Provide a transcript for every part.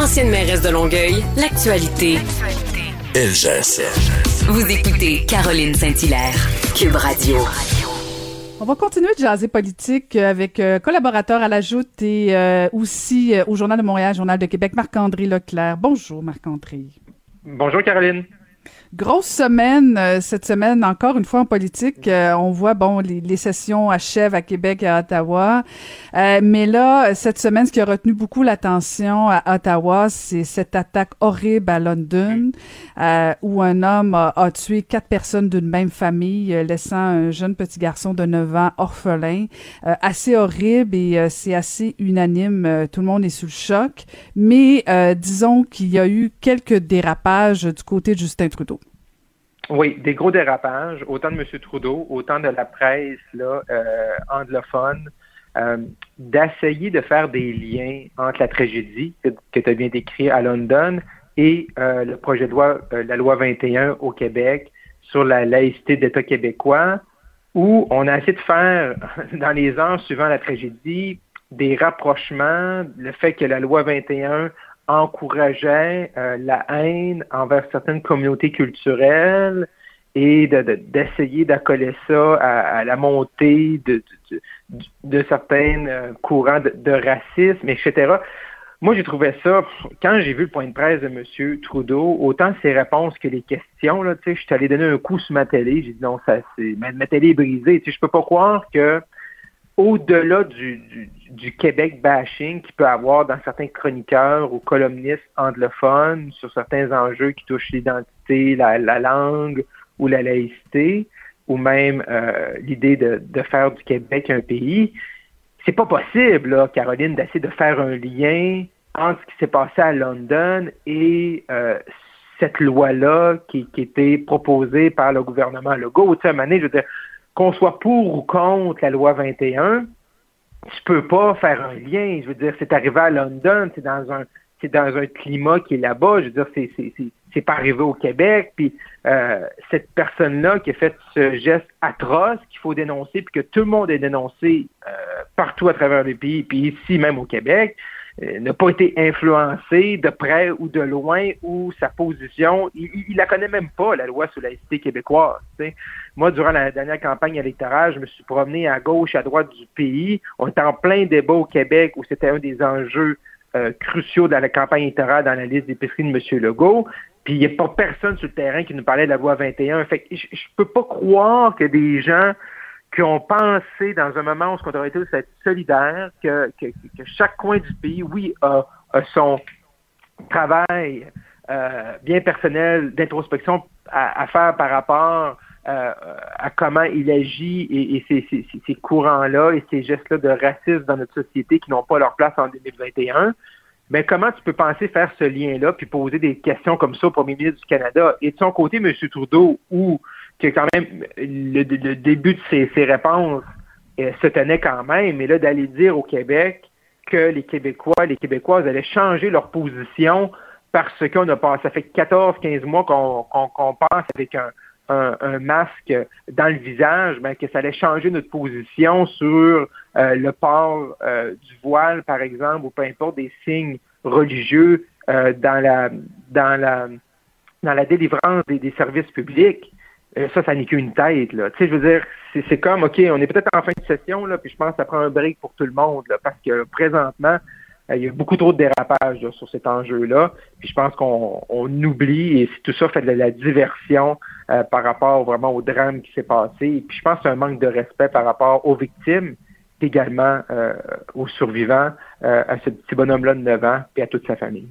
Ancienne mairesse de Longueuil, l'actualité. LGSN. Vous écoutez Caroline Saint-Hilaire, Cube Radio. On va continuer de jaser politique avec euh, collaborateur à la Joute et euh, aussi euh, au Journal de Montréal, Journal de Québec, Marc-André Leclerc. Bonjour, Marc-André. Bonjour, Caroline. Grosse semaine euh, cette semaine, encore une fois en politique. Euh, on voit, bon, les, les, sessions achèvent à Québec et à Ottawa. Euh, mais là, cette semaine, ce qui a retenu beaucoup l'attention à Ottawa, c'est cette attaque horrible à London, où un homme a, a, tué quatre personnes d'une même famille, laissant un jeune petit garçon de 9 ans orphelin. assez horrible et c'est assez unanime. tout le monde est sous le choc. Mais disons qu'il y a eu quelques dérapages du côté de Justin Trudeau. Oui, des gros dérapages, autant de M. Trudeau, autant de la presse là, euh, anglophone, euh, d'essayer de faire des liens entre la tragédie que, tu as bien décrit à London et euh, le projet de loi, euh, la loi 21 au Québec sur la laïcité d'État québécois, où on a essayé de faire, dans les ans suivant la tragédie, des rapprochements, le fait que la loi 21 encourageait euh, la haine envers certaines communautés culturelles et d'essayer de, d'accoler ça à, la montée de, certains euh, courants de, racisme, etc. Moi, j'ai trouvé ça, quand j'ai vu le point de presse de M. Trudeau, autant ses réponses que les questions, là, je suis allé donner un coup sur ma télé, j'ai dit non, ça c'est ma, ma, télé est brisée. Je peux pas croire que au-delà du, Québec bashing qu'il peut avoir dans certains chroniqueurs ou columnistes anglophones sur certains enjeux qui touchent l'identité, la, la, langue ou la laïcité, ou même euh, l'idée de, faire du Québec un pays, c'est pas possible, Caroline, d'essayer de faire un lien entre ce qui s'est passé à London et euh, cette loi-là qui, était proposée par le gouvernement Legault. Tu sais, à un qu'on soit pour ou contre la loi 21, tu peux pas faire un lien. Je veux dire, c'est arrivé à London, c'est dans un c'est dans un climat qui est là-bas. Je veux dire, c'est c'est pas arrivé au Québec. Puis euh, cette personne-là qui a fait ce geste atroce qu'il faut dénoncer, puis que tout le monde a dénoncé euh, partout à travers le pays, puis ici même au Québec, n'a pas été influencé de près ou de loin ou sa position, il, la connaît même pas, la loi sur la laïcité québécoise. Moi, durant la dernière campagne électorale, je me suis promené à gauche, à droite du pays. On était en plein débat au Québec où c'était un des enjeux euh, cruciaux dans la campagne électorale dans la liste d'épicerie de M. Legault. Puis il n'y a pas personne sur le terrain qui nous parlait de la loi 21. Fait que je, je peux pas croire que des gens qui ont pensé dans un moment où on aurait été être solidaire, que, que, que, chaque coin du pays, oui, a, a son travail euh, bien personnel d'introspection à, à, faire par rapport euh, à comment il agit et, et ces, ces, ces courants-là et ces gestes-là de racisme dans notre société qui n'ont pas leur place en 2021. Mais comment tu peux penser faire ce lien-là puis poser des questions comme ça au premier ministre du Canada? Et de son côté, M. Trudeau, ou que quand même le, le début de ses, ses réponses euh, se tenait quand même, mais là, d'aller dire au Québec que les Québécois, les Québécoises allaient changer leur position parce qu'on a passé, ça fait 14-15 mois qu'on qu passe avec un, un, un, masque dans le visage, ben, que ça allait changer notre position sur euh, le port euh, du voile, par exemple, ou peu importe des signes religieux euh, dans la dans la dans la délivrance des, des services publics. Ça, ça n'est qu'une tête, là. Tu sais, je veux dire, c'est comme, OK, on est peut-être en fin de session, là, puis je pense que ça prend un break pour tout le monde, là, parce que présentement, il y a beaucoup trop de dérapages là, sur cet enjeu-là. Puis je pense qu'on on oublie, et tout ça fait de la diversion euh, par rapport vraiment au drame qui s'est passé. Et puis je pense que c'est un manque de respect par rapport aux victimes, également euh, aux survivants, euh, à ce petit bonhomme-là de 9 ans, et à toute sa famille.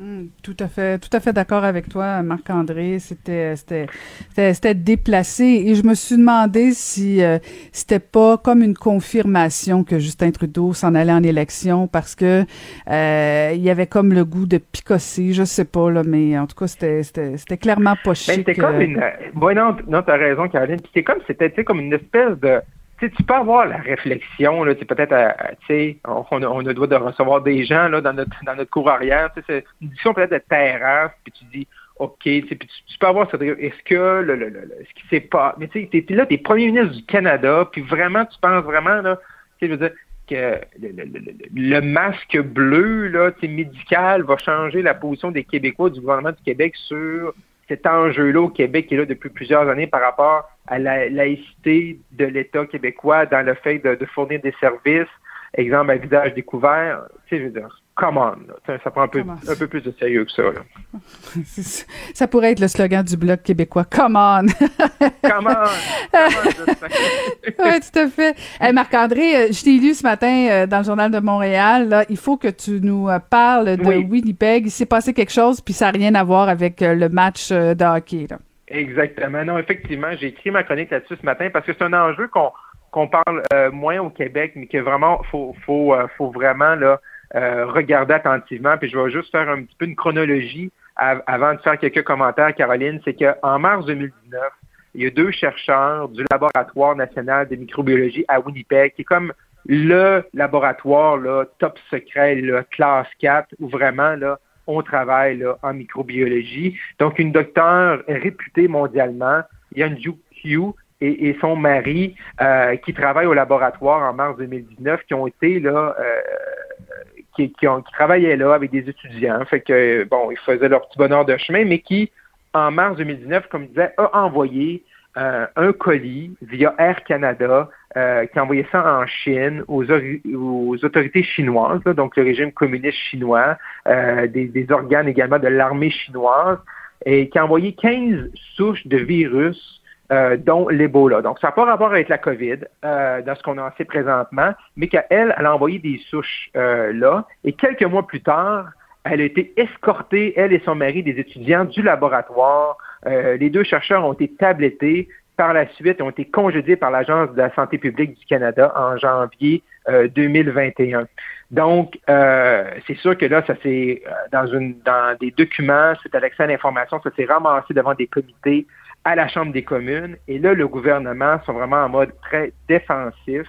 Mmh, tout à fait, tout à fait d'accord avec toi, Marc-André. C'était, c'était, c'était, déplacé et je me suis demandé si euh, c'était pas comme une confirmation que Justin Trudeau s'en allait en élection parce que euh, il y avait comme le goût de picosser, je sais pas là, mais en tout cas c'était, c'était, c'était clairement pas chic. Ben, c'était comme une, bon, non, non, t'as raison, Caroline. C'était comme, c'était, comme une espèce de tu, peux avoir la réflexion, là, peut-être, tu sais, on, on, a le droit de recevoir des gens là, dans notre dans notre cour arrière, c'est une discussion peut-être de terrasse, puis tu dis, OK, puis tu, tu peux avoir cette est-ce que le, le, le, ce qui s'est pas, mais tu sais, là, t'es premier ministre du Canada, puis vraiment, tu penses vraiment, là, tu sais, je veux dire, que le, masque bleu là, médical va changer la position des Québécois du gouvernement du Québec sur cet enjeu-là au Québec qui est là depuis plusieurs années par rapport à la laïcité de l'État québécois dans le fait de, de fournir des services, exemple à visage découvert. Tu sais, je veux dire, come on. Ça prend un peu, un peu, plus de sérieux que ça. Là. ça pourrait être le slogan du Bloc québécois. Come on! come on! oui, tout à fait. Marc-André, euh, je t'ai lu ce matin euh, dans le Journal de Montréal. Là, il faut que tu nous euh, parles de Winnipeg. Il s'est passé quelque chose, puis ça n'a rien à voir avec le match de hockey. Là. Exactement. Non, effectivement, j'ai écrit ma chronique là-dessus ce matin parce que c'est un enjeu qu'on parle moins au Québec, mais que vraiment faut faut faut vraiment là euh, regarder attentivement. Puis je vais juste faire un petit peu une chronologie avant de faire quelques commentaires, Caroline. C'est qu'en mars 2019, il y a deux chercheurs du Laboratoire national de microbiologie à Winnipeg, qui est comme le laboratoire là, top secret, le classe 4, où vraiment là, on travaille en microbiologie. Donc, une docteure réputée mondialement, Yanju Q, et, et, son mari, euh, qui travaillent au laboratoire en mars 2019, qui ont été là, euh, qui, travaillaient là avec des étudiants, fait bon, ils faisaient leur petit bonheur de chemin, mais qui, en mars 2019, comme je disais, a envoyé euh, un colis via Air Canada euh, qui a envoyé ça en Chine aux, autorités chinoises, donc le régime communiste chinois, euh, des, organes également de l'armée chinoise, et qui a envoyé 15 souches de virus euh, dont l'Ebola. Donc, ça n'a pas rapport avec la COVID, euh, dans ce qu'on a fait présentement, mais qu'elle, elle a envoyé des souches là. Et quelques mois plus tard, elle a été escortée, elle et son mari, des étudiants du laboratoire. les deux chercheurs ont été tablettés. Par la suite, ont été congédiés par l'Agence de la santé publique du Canada en janvier 2021. Donc, c'est sûr que là, ça s'est dans une dans des documents, c'est à l'accès à l'information, ça s'est ramassé devant des comités à la Chambre des communes. Et là, le gouvernement sont vraiment en mode très défensif.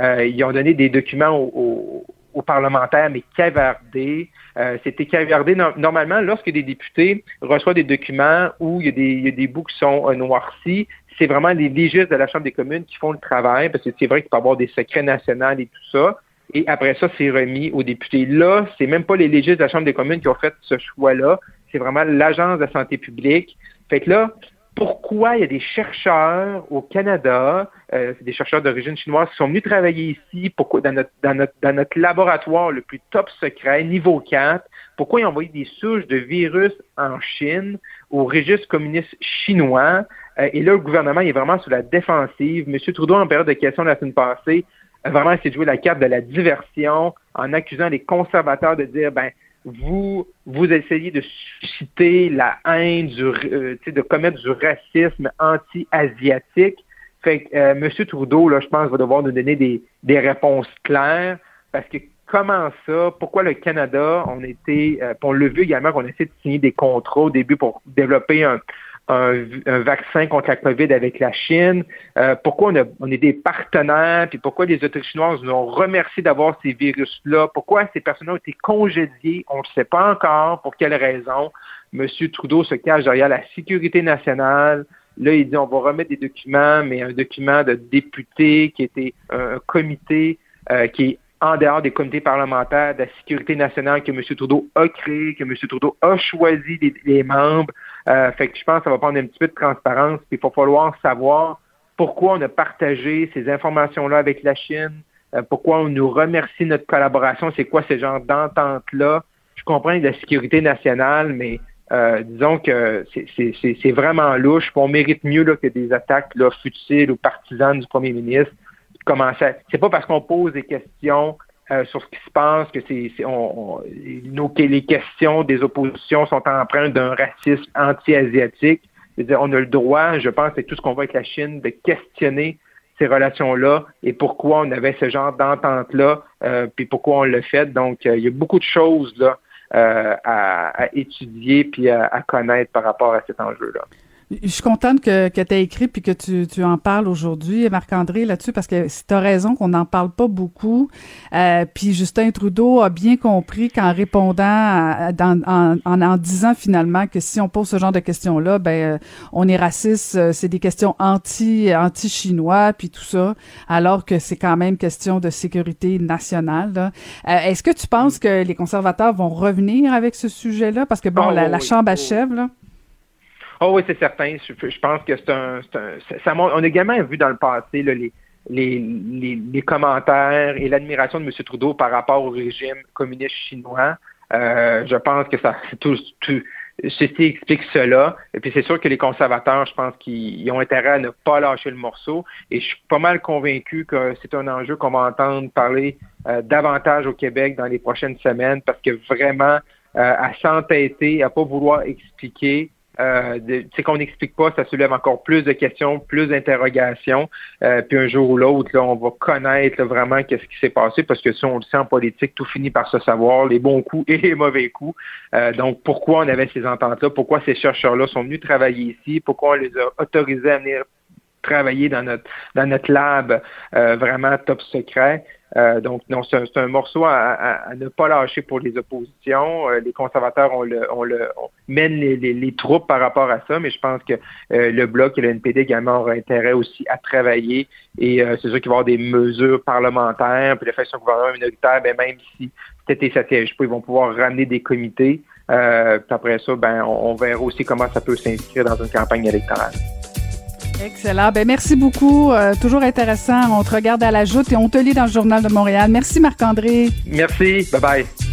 Euh, ils ont donné des documents aux, parlementaires, mais cavardés. Euh, C'était cavardé. normalement, lorsque des députés reçoivent des documents où il y a des, il y a des bouts qui sont euh, noircis, c'est vraiment les légistes de la Chambre des communes qui font le travail, parce que c'est vrai qu'il peut y avoir des secrets nationaux et tout ça. Et après ça, c'est remis aux députés. Là, c'est même pas les légistes de la Chambre des communes qui ont fait ce choix-là. C'est vraiment l'Agence de la santé publique. Fait que là, pourquoi il y a des chercheurs au Canada, euh, des chercheurs d'origine chinoise qui sont venus travailler ici, pourquoi dans notre, dans notre, dans notre laboratoire le plus top secret, niveau 4, pourquoi ils ont envoyé des souches de virus en Chine au registre communiste chinois? Euh, et là, le gouvernement est vraiment sur la défensive. M. Trudeau, en période de questions la semaine passée, a vraiment essayé de jouer la carte de la diversion en accusant les conservateurs de dire, ben, vous vous essayez de susciter la haine, du, euh, de commettre du racisme anti-asiatique. Fait que euh, M. Trudeau, là, je pense, va devoir nous donner des, des réponses claires parce que comment ça, pourquoi le Canada, on était, euh, on l'a vu également qu'on essaie de signer des contrats au début pour développer un, un, vaccin contre la COVID avec la Chine, euh, pourquoi on, a, on, est des partenaires, puis pourquoi les autorités chinoises nous ont remercié d'avoir ces virus-là, pourquoi ces personnes ont été congédiées, on ne sait pas encore pour quelle raison? M. Trudeau se cache derrière la sécurité nationale. Là, il dit on va remettre des documents, mais un document de député qui était un, comité euh, qui est en dehors des comités parlementaires de la sécurité nationale que M. Trudeau a créé, que M. Trudeau a choisi les membres. Euh, fait que je pense que ça va prendre un petit peu de transparence. Puis il va falloir savoir pourquoi on a partagé ces informations-là avec la Chine, euh, pourquoi on nous remercie notre collaboration, c'est quoi ce genre d'entente-là. Je comprends la sécurité nationale, mais euh, disons que c'est vraiment louche. On mérite mieux là, que des attaques là, futiles ou partisanes du premier ministre. C'est pas parce qu'on pose des questions euh, sur ce qui se passe, que c'est, on, nos, les questions des oppositions sont empreintes d'un racisme anti-asiatique. on a le droit, je pense, avec tout ce qu'on voit avec la Chine, de questionner ces relations-là et pourquoi on avait ce genre d'entente-là, euh, puis pourquoi on l'a fait. Donc, euh, il y a beaucoup de choses là à, étudier puis à, connaître par rapport à cet enjeu-là. Je suis contente que, que tu as écrit puis que tu, tu en parles aujourd'hui, Marc-André, là-dessus, parce que tu as raison qu'on n'en parle pas beaucoup. Euh, puis Justin Trudeau a bien compris qu'en répondant, à, en, en, disant finalement que si on pose ce genre de questions-là, ben euh, on est raciste, euh, c'est des questions anti anti-chinois puis tout ça, alors que c'est quand même question de sécurité nationale. Est-ce que tu penses que les conservateurs vont revenir avec ce sujet-là? Parce que bon, oh, la, la Chambre achève, là. Oh oui, c'est certain. Je, pense que c'est un, ça, On a également vu dans le passé les, les, les, commentaires et l'admiration de M. Trudeau par rapport au régime communiste chinois. Euh, je pense que ça tout, tout ceci explique cela. Et puis c'est sûr que les conservateurs, je pense qu'ils ont intérêt à ne pas lâcher le morceau. Et je suis pas mal convaincu que c'est un enjeu qu'on va entendre parler euh, davantage au Québec dans les prochaines semaines parce que vraiment, euh, à s'entêter, à pas vouloir expliquer, euh, c'est qu'on n'explique pas, ça soulève encore plus de questions, plus d'interrogations. Euh, puis un jour ou l'autre, là, on va connaître vraiment qu'est-ce qui s'est passé, parce que si on le sait en politique, tout finit par se savoir, les bons coups et les mauvais coups. Euh, donc, pourquoi on avait ces ententes-là? Pourquoi ces chercheurs-là sont venus travailler ici? Pourquoi on les a autorisés à venir travailler dans notre dans notre lab euh, vraiment top secret? Euh, donc, non, c'est un, morceau à, ne pas lâcher pour les oppositions. Euh, les conservateurs on le, on le mènent les, troupes par rapport à ça, mais je pense que le Bloc et le NPD également auront intérêt aussi à travailler. Et c'est sûr qu'il va y avoir des mesures parlementaires, puis les façons gouvernement minoritaire, ben, même si peut-être ça pas, ils vont pouvoir ramener des comités. puis après ça, ben, on verra aussi comment ça peut s'inscrire dans une campagne électorale. Excellent. Ben merci beaucoup. Euh, toujours intéressant. On te regarde à la joute et on te lit dans le Journal de Montréal. Merci Marc-André. Merci. Bye bye.